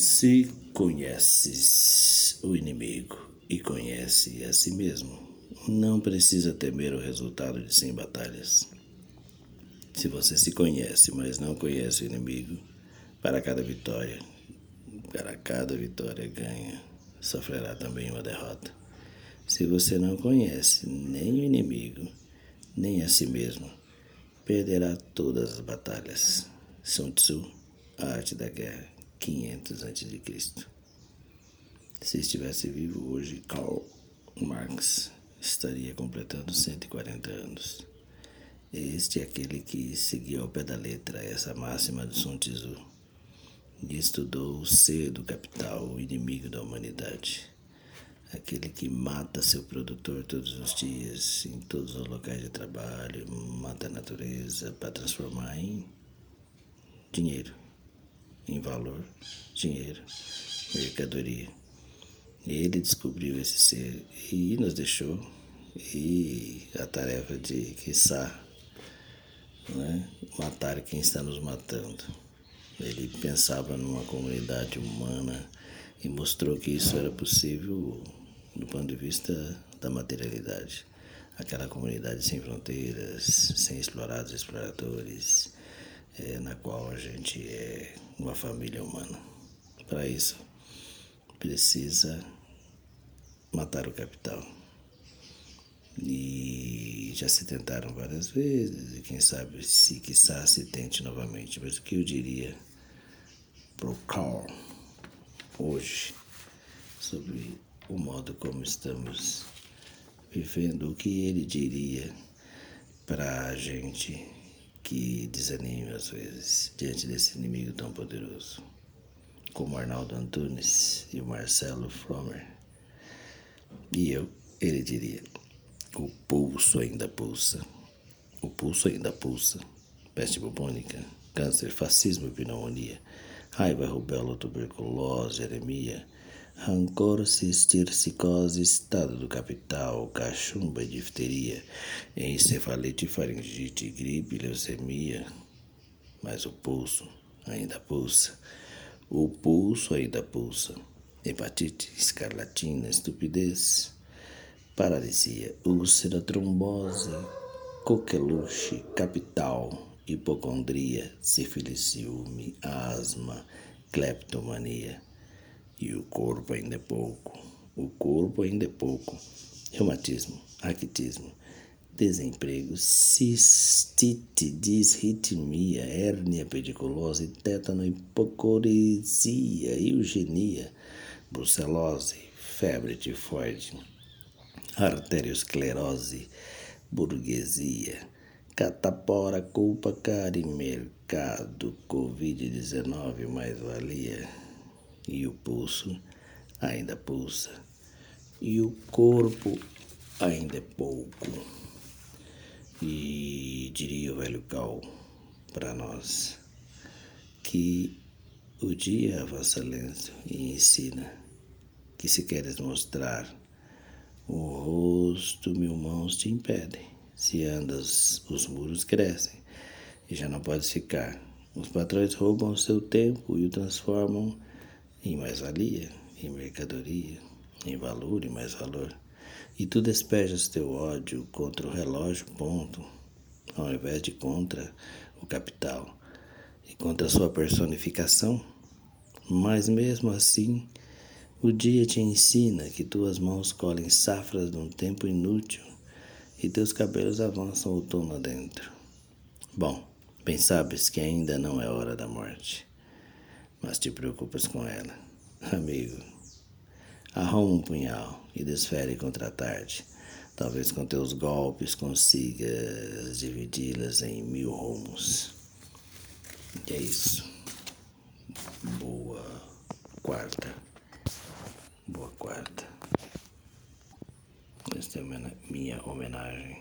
Se conheces o inimigo e conhece a si mesmo, não precisa temer o resultado de cem batalhas. Se você se conhece, mas não conhece o inimigo, para cada vitória, para cada vitória ganha, sofrerá também uma derrota. Se você não conhece nem o inimigo, nem a si mesmo, perderá todas as batalhas. Sun Tzu, A Arte da Guerra, 500 a.C. Se estivesse vivo hoje, Karl Marx estaria completando 140 anos. Este é aquele que seguiu ao pé da letra essa máxima do Sun Tzu e estudou o ser do capital, o inimigo da humanidade. Aquele que mata seu produtor todos os dias, em todos os locais de trabalho, mata a natureza para transformar em dinheiro em valor, dinheiro, mercadoria. Ele descobriu esse ser e nos deixou. E a tarefa de, quiçá, né, matar quem está nos matando. Ele pensava numa comunidade humana e mostrou que isso era possível do ponto de vista da materialidade. Aquela comunidade sem fronteiras, sem explorados exploradores, é, na qual a gente é uma família humana. Para isso, precisa matar o capital. E já se tentaram várias vezes, e quem sabe se quiçá se tente novamente. Mas o que eu diria pro Carl hoje sobre o modo como estamos vivendo, o que ele diria para a gente que desanime às vezes diante desse inimigo tão poderoso, como Arnaldo Antunes e o Marcelo Fromer. E eu, ele diria: o pulso ainda pulsa, o pulso ainda pulsa, peste bubônica, câncer, fascismo e pneumonia, raiva, rubéola, tuberculose, anemia rancor, cisticose, estado do capital, cachumba, difteria, encefalite, faringite, gripe, leucemia. Mas o pulso ainda pulsa. O pulso ainda pulsa. Hepatite, escarlatina, estupidez, paralisia, úlcera, trombose, coqueluche, capital, hipocondria, sífilis, ciúme, asma, cleptomania e o corpo ainda é pouco. O corpo ainda é pouco. Reumatismo, raquitismo, desemprego, cistite, disritmia, hérnia pediculose, tétano, hipocoresia, eugenia, brucelose, febre tifoide, arteriosclerose, burguesia, catapora, culpa, cara e mercado, Covid-19, mais-valia e o pulso ainda pulsa, e o corpo ainda é pouco. E diria o velho Cal para nós que o dia avança lento e ensina que se queres mostrar o rosto, mil mãos te impedem. Se andas, os muros crescem e já não podes ficar. Os patrões roubam o seu tempo e o transformam em mais-valia, em mercadoria, em valor e mais valor. E tu despejas teu ódio contra o relógio ponto, ao invés de contra o capital e contra sua personificação. Mas mesmo assim, o dia te ensina que tuas mãos colhem safras de um tempo inútil e teus cabelos avançam outono adentro. Bom, bem sabes que ainda não é hora da morte mas te preocupas com ela. Amigo, arruma um punhal e desfere contra a tarde. Talvez com teus golpes consigas dividi-las em mil rumos. E é isso. Boa quarta. Boa quarta. Esta é minha homenagem.